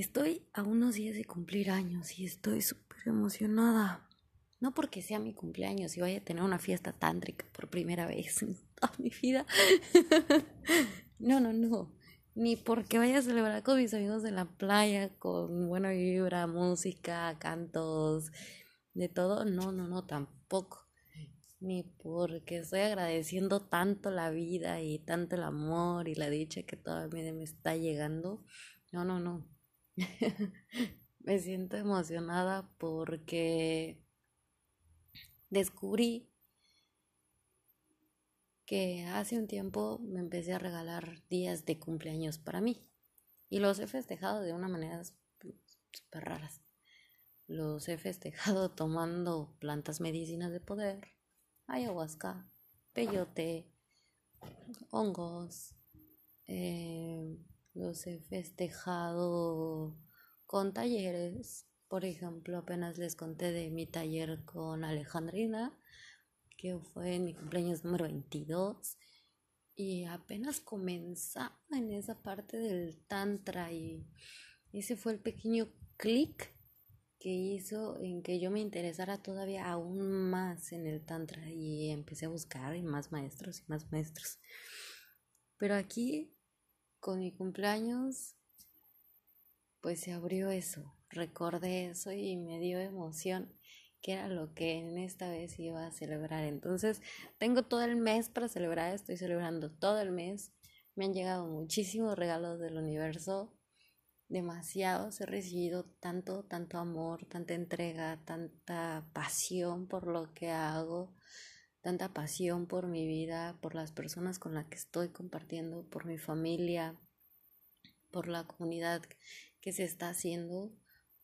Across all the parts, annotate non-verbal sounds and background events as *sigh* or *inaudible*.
Estoy a unos días de cumplir años y estoy súper emocionada. No porque sea mi cumpleaños y vaya a tener una fiesta tántrica por primera vez en toda mi vida. *laughs* no, no, no. Ni porque vaya a celebrar con mis amigos en la playa con buena vibra, música, cantos, de todo. No, no, no, tampoco. Ni porque estoy agradeciendo tanto la vida y tanto el amor y la dicha que todavía me está llegando. No, no, no. *laughs* me siento emocionada porque descubrí que hace un tiempo me empecé a regalar días de cumpleaños para mí y los he festejado de una manera súper raras. Los he festejado *laughs* tomando plantas medicinas de poder, ayahuasca, peyote, hongos, eh, los he festejado con talleres. Por ejemplo, apenas les conté de mi taller con Alejandrina, que fue en mi cumpleaños número 22. Y apenas comenzaba en esa parte del tantra y ese fue el pequeño clic que hizo en que yo me interesara todavía aún más en el tantra y empecé a buscar más maestros y más maestros. Pero aquí con mi cumpleaños, pues se abrió eso, recordé eso y me dio emoción, que era lo que en esta vez iba a celebrar. Entonces, tengo todo el mes para celebrar, estoy celebrando todo el mes. Me han llegado muchísimos regalos del universo, demasiados, he recibido tanto, tanto amor, tanta entrega, tanta pasión por lo que hago tanta pasión por mi vida, por las personas con las que estoy compartiendo, por mi familia, por la comunidad que se está haciendo,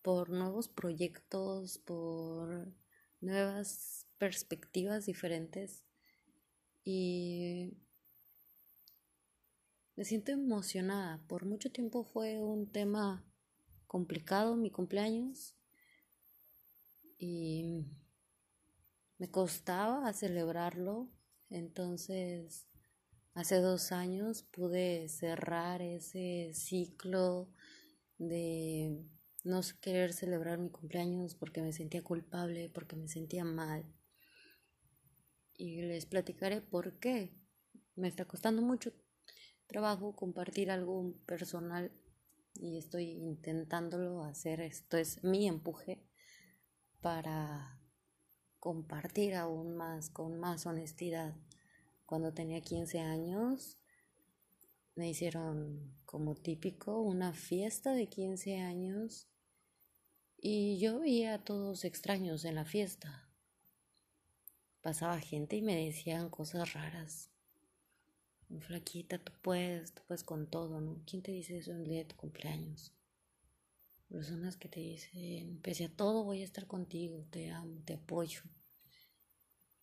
por nuevos proyectos, por nuevas perspectivas diferentes y me siento emocionada. Por mucho tiempo fue un tema complicado mi cumpleaños y me costaba celebrarlo, entonces hace dos años pude cerrar ese ciclo de no querer celebrar mi cumpleaños porque me sentía culpable, porque me sentía mal. Y les platicaré por qué. Me está costando mucho trabajo compartir algo personal y estoy intentándolo hacer. Esto es mi empuje para compartir aún más, con más honestidad. Cuando tenía 15 años, me hicieron como típico una fiesta de 15 años y yo veía a todos extraños en la fiesta. Pasaba gente y me decían cosas raras. Flaquita, tú puedes, tú puedes con todo, ¿no? ¿Quién te dice eso en el día de tu cumpleaños? Personas que te dicen, pese a todo voy a estar contigo, te amo, te apoyo.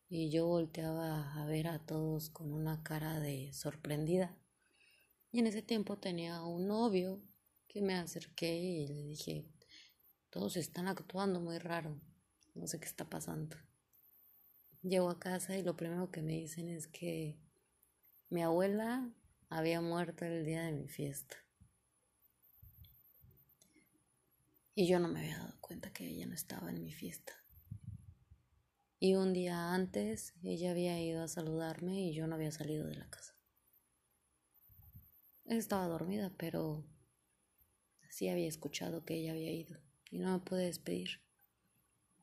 Y yo volteaba a ver a todos con una cara de sorprendida. Y en ese tiempo tenía un novio que me acerqué y le dije, todos están actuando muy raro, no sé qué está pasando. Llego a casa y lo primero que me dicen es que mi abuela había muerto el día de mi fiesta. Y yo no me había dado cuenta que ella no estaba en mi fiesta. Y un día antes ella había ido a saludarme y yo no había salido de la casa. Estaba dormida, pero sí había escuchado que ella había ido y no me pude despedir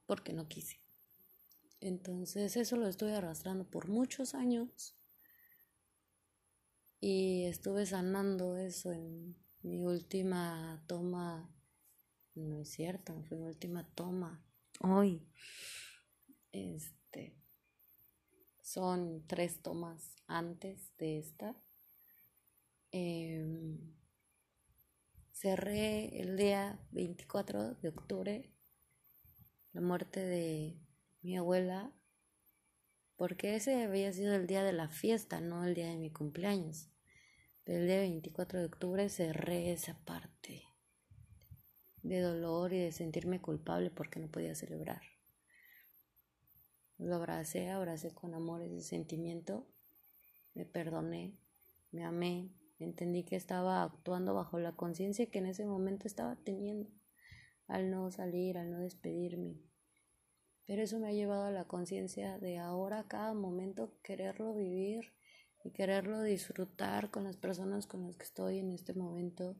porque no quise. Entonces eso lo estuve arrastrando por muchos años y estuve sanando eso en mi última toma, no es cierto, fue mi última toma hoy. Este son tres tomas antes de esta. Em, cerré el día 24 de octubre, la muerte de mi abuela, porque ese había sido el día de la fiesta, no el día de mi cumpleaños. Pero el día 24 de octubre cerré esa parte de dolor y de sentirme culpable porque no podía celebrar. Lo abracé, abracé con amor ese sentimiento, me perdoné, me amé, entendí que estaba actuando bajo la conciencia que en ese momento estaba teniendo al no salir, al no despedirme. Pero eso me ha llevado a la conciencia de ahora, cada momento, quererlo vivir y quererlo disfrutar con las personas con las que estoy en este momento,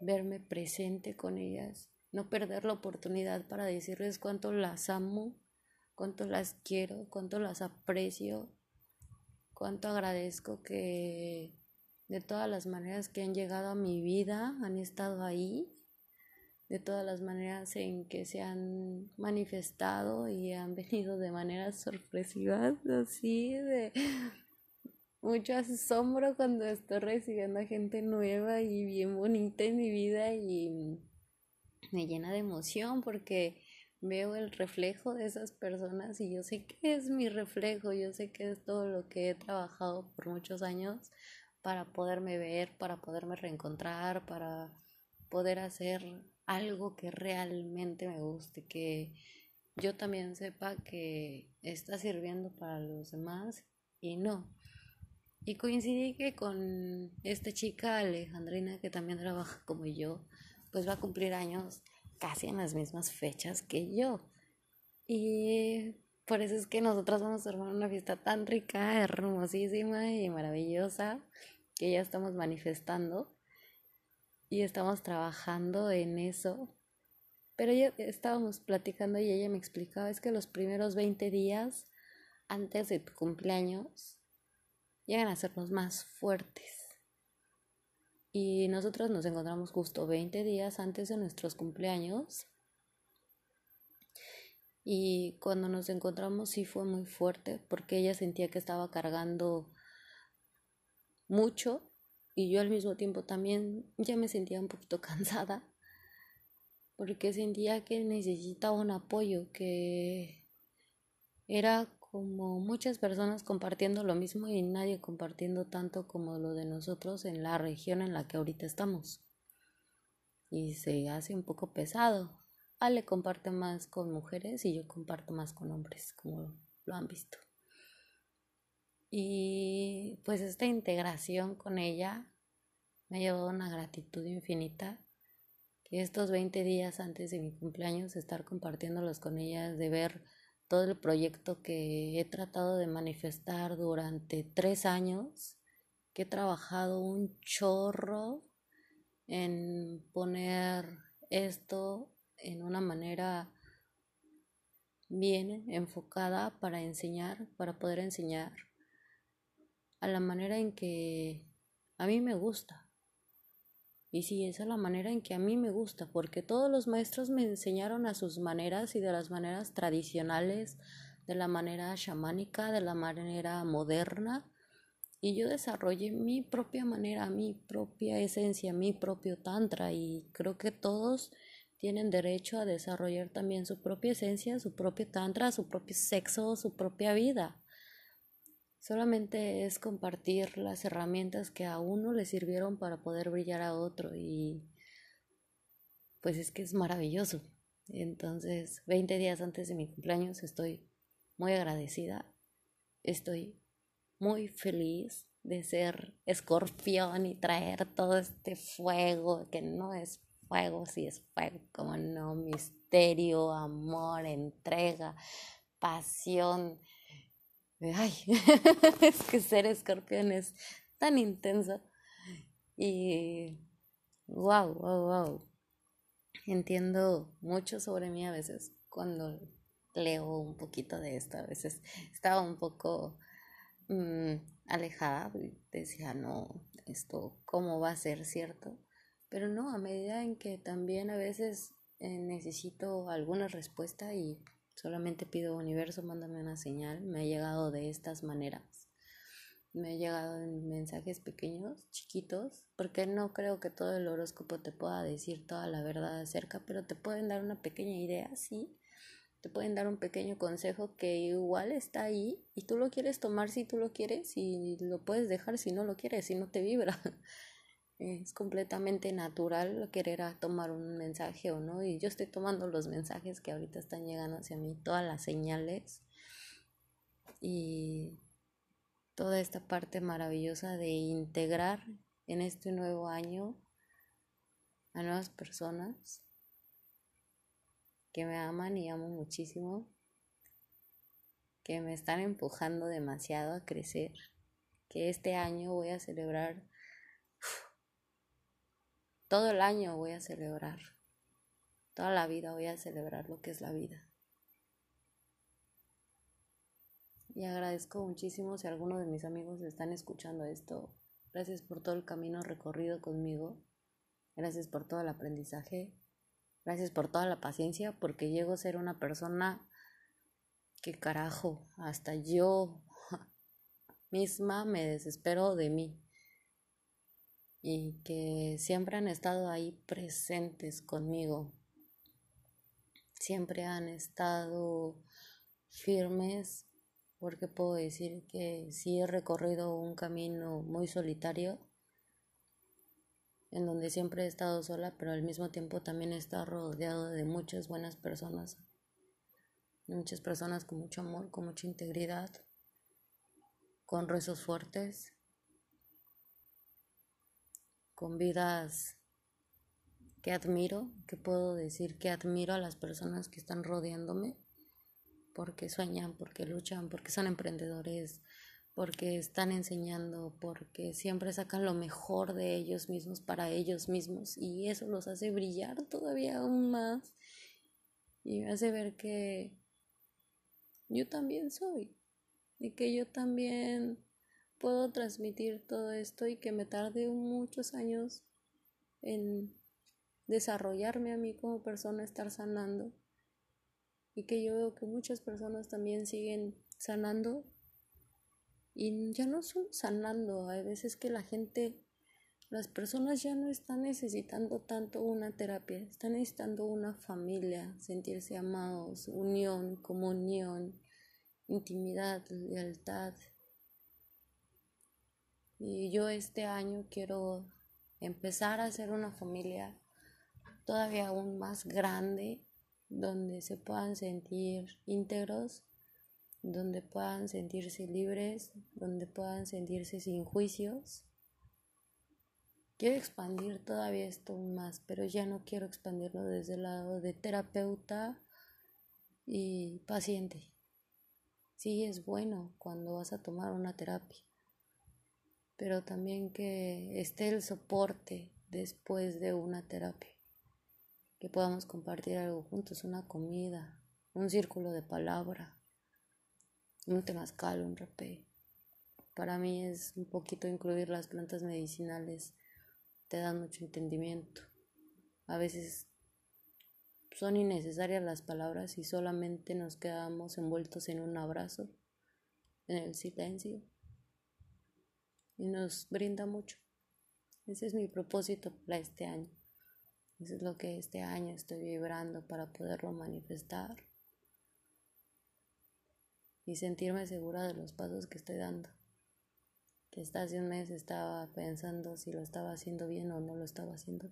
verme presente con ellas, no perder la oportunidad para decirles cuánto las amo cuánto las quiero, cuánto las aprecio, cuánto agradezco que de todas las maneras que han llegado a mi vida han estado ahí, de todas las maneras en que se han manifestado y han venido de maneras sorpresivas, *laughs* así de mucho asombro cuando estoy recibiendo a gente nueva y bien bonita en mi vida y me llena de emoción porque veo el reflejo de esas personas y yo sé que es mi reflejo, yo sé que es todo lo que he trabajado por muchos años para poderme ver, para poderme reencontrar, para poder hacer algo que realmente me guste, que yo también sepa que está sirviendo para los demás y no. Y coincidí que con esta chica Alejandrina que también trabaja como yo, pues va a cumplir años casi en las mismas fechas que yo. Y por eso es que nosotros vamos a armar una fiesta tan rica, hermosísima y maravillosa que ya estamos manifestando y estamos trabajando en eso. Pero ya estábamos platicando y ella me explicaba, es que los primeros 20 días antes de tu cumpleaños llegan a ser los más fuertes y nosotros nos encontramos justo 20 días antes de nuestros cumpleaños. Y cuando nos encontramos sí fue muy fuerte porque ella sentía que estaba cargando mucho y yo al mismo tiempo también ya me sentía un poquito *laughs* cansada porque sentía que necesitaba un apoyo, que era como muchas personas compartiendo lo mismo y nadie compartiendo tanto como lo de nosotros en la región en la que ahorita estamos. Y se hace un poco pesado. Ale comparte más con mujeres y yo comparto más con hombres, como lo han visto. Y pues esta integración con ella me ha llevado una gratitud infinita que estos 20 días antes de mi cumpleaños estar compartiéndolos con ella, de ver todo el proyecto que he tratado de manifestar durante tres años, que he trabajado un chorro en poner esto en una manera bien enfocada para enseñar, para poder enseñar a la manera en que a mí me gusta. Y sí, esa es la manera en que a mí me gusta, porque todos los maestros me enseñaron a sus maneras y de las maneras tradicionales, de la manera chamánica, de la manera moderna, y yo desarrollé mi propia manera, mi propia esencia, mi propio tantra, y creo que todos tienen derecho a desarrollar también su propia esencia, su propio tantra, su propio sexo, su propia vida. Solamente es compartir las herramientas que a uno le sirvieron para poder brillar a otro y pues es que es maravilloso. Entonces, 20 días antes de mi cumpleaños estoy muy agradecida, estoy muy feliz de ser escorpión y traer todo este fuego, que no es fuego, si es fuego, como no, misterio, amor, entrega, pasión, ay, *laughs* es que ser escorpión es tan intenso. Y wow, wow, wow. Entiendo mucho sobre mí a veces cuando leo un poquito de esto. A veces estaba un poco mm, alejada y decía, no, esto, ¿cómo va a ser cierto? Pero no, a medida en que también a veces eh, necesito alguna respuesta y Solamente pido universo, mándame una señal. Me ha llegado de estas maneras. me he llegado en mensajes pequeños, chiquitos, porque no creo que todo el horóscopo te pueda decir toda la verdad acerca, pero te pueden dar una pequeña idea, sí. Te pueden dar un pequeño consejo que igual está ahí y tú lo quieres tomar si tú lo quieres y lo puedes dejar si no lo quieres, si no te vibra. Es completamente natural querer tomar un mensaje o no y yo estoy tomando los mensajes que ahorita están llegando hacia mí, todas las señales y toda esta parte maravillosa de integrar en este nuevo año a nuevas personas que me aman y amo muchísimo, que me están empujando demasiado a crecer, que este año voy a celebrar, todo el año voy a celebrar, toda la vida voy a celebrar lo que es la vida. y agradezco muchísimo si alguno de mis amigos están escuchando esto. Gracias por todo el camino recorrido conmigo. Gracias por todo el aprendizaje. Gracias por toda la paciencia porque llego a ser una persona que carajo, hasta yo *laughs* misma me desespero de mí. Y que siempre han estado ahí presentes conmigo. Siempre han estado firmes porque puedo decir que sí he recorrido un camino muy solitario, en donde siempre he estado sola, pero al mismo tiempo también he estado rodeado de muchas buenas personas, muchas personas con mucho amor, con mucha integridad, con rezos fuertes, con vidas que admiro, que puedo decir que admiro a las personas que están rodeándome porque sueñan, porque luchan, porque son emprendedores, porque están enseñando, porque siempre sacan lo mejor de ellos mismos para ellos mismos y eso los hace brillar todavía aún más y me hace ver que yo también soy y que yo también puedo transmitir todo esto y que me tarde muchos años en desarrollarme a mí como persona, estar sanando y que yo veo que muchas personas también siguen sanando y ya no son sanando, hay veces que la gente, las personas ya no están necesitando tanto una terapia, están necesitando una familia, sentirse amados, unión, comunión, intimidad, lealtad. Y yo este año quiero empezar a hacer una familia todavía aún más grande donde se puedan sentir íntegros, donde puedan sentirse libres, donde puedan sentirse sin juicios. Quiero expandir todavía esto más, pero ya no quiero expandirlo desde el lado de terapeuta y paciente. Sí es bueno cuando vas a tomar una terapia, pero también que esté el soporte después de una terapia que podamos compartir algo juntos, una comida, un círculo de palabra, un temazcal, un rapé. Para mí es un poquito incluir las plantas medicinales, te dan mucho entendimiento. A veces son innecesarias las palabras y solamente nos quedamos envueltos en un abrazo, en el silencio, y nos brinda mucho. Ese es mi propósito para este año. Eso es lo que este año estoy vibrando para poderlo manifestar y sentirme segura de los pasos que estoy dando. Que hasta hace un mes estaba pensando si lo estaba haciendo bien o no lo estaba haciendo.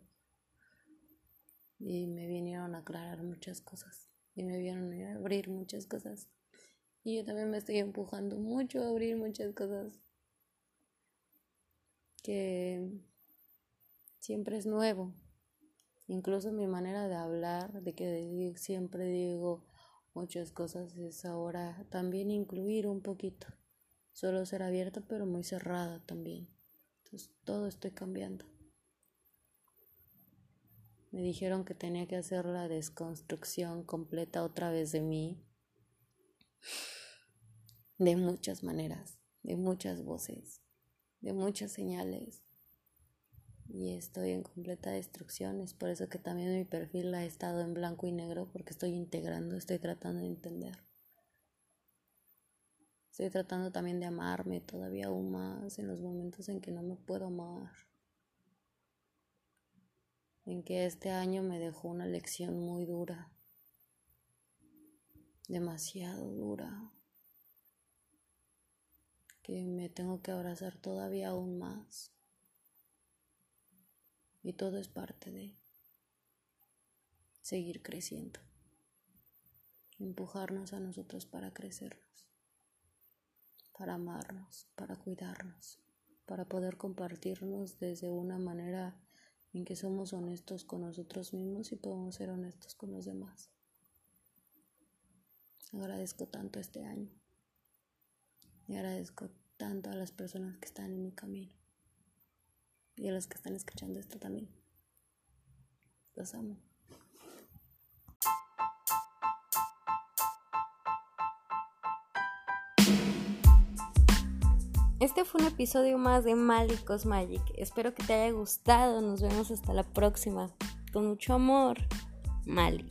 Y me vinieron a aclarar muchas cosas. Y me vinieron a abrir muchas cosas. Y yo también me estoy empujando mucho a abrir muchas cosas. Que siempre es nuevo Incluso mi manera de hablar, de que siempre digo muchas cosas, es ahora también incluir un poquito. Solo ser abierta, pero muy cerrada también. Entonces todo estoy cambiando. Me dijeron que tenía que hacer la desconstrucción completa otra vez de mí. De muchas maneras, de muchas voces, de muchas señales y estoy en completa destrucción. Es por eso que también mi perfil ha estado en blanco y negro porque estoy integrando, estoy tratando de entender. Estoy tratando también de amarme todavía aún más en los momentos en que no me puedo amar. En que este año me dejó una lección muy dura. Demasiado dura. Que me tengo que abrazar todavía aún más. Y todo es parte de seguir creciendo. Empujarnos a nosotros para crecernos, para amarnos, para cuidarnos, para poder compartirnos desde una manera en que somos honestos con nosotros mismos y podemos ser honestos con los demás. Agradezco tanto este año y agradezco tanto a las personas que están en mi camino y a los que están escuchando esto también. Los amo. Este fue un episodio más de Malicos Magic. Espero que te haya gustado. Nos vemos hasta la próxima. Con mucho amor, Mali.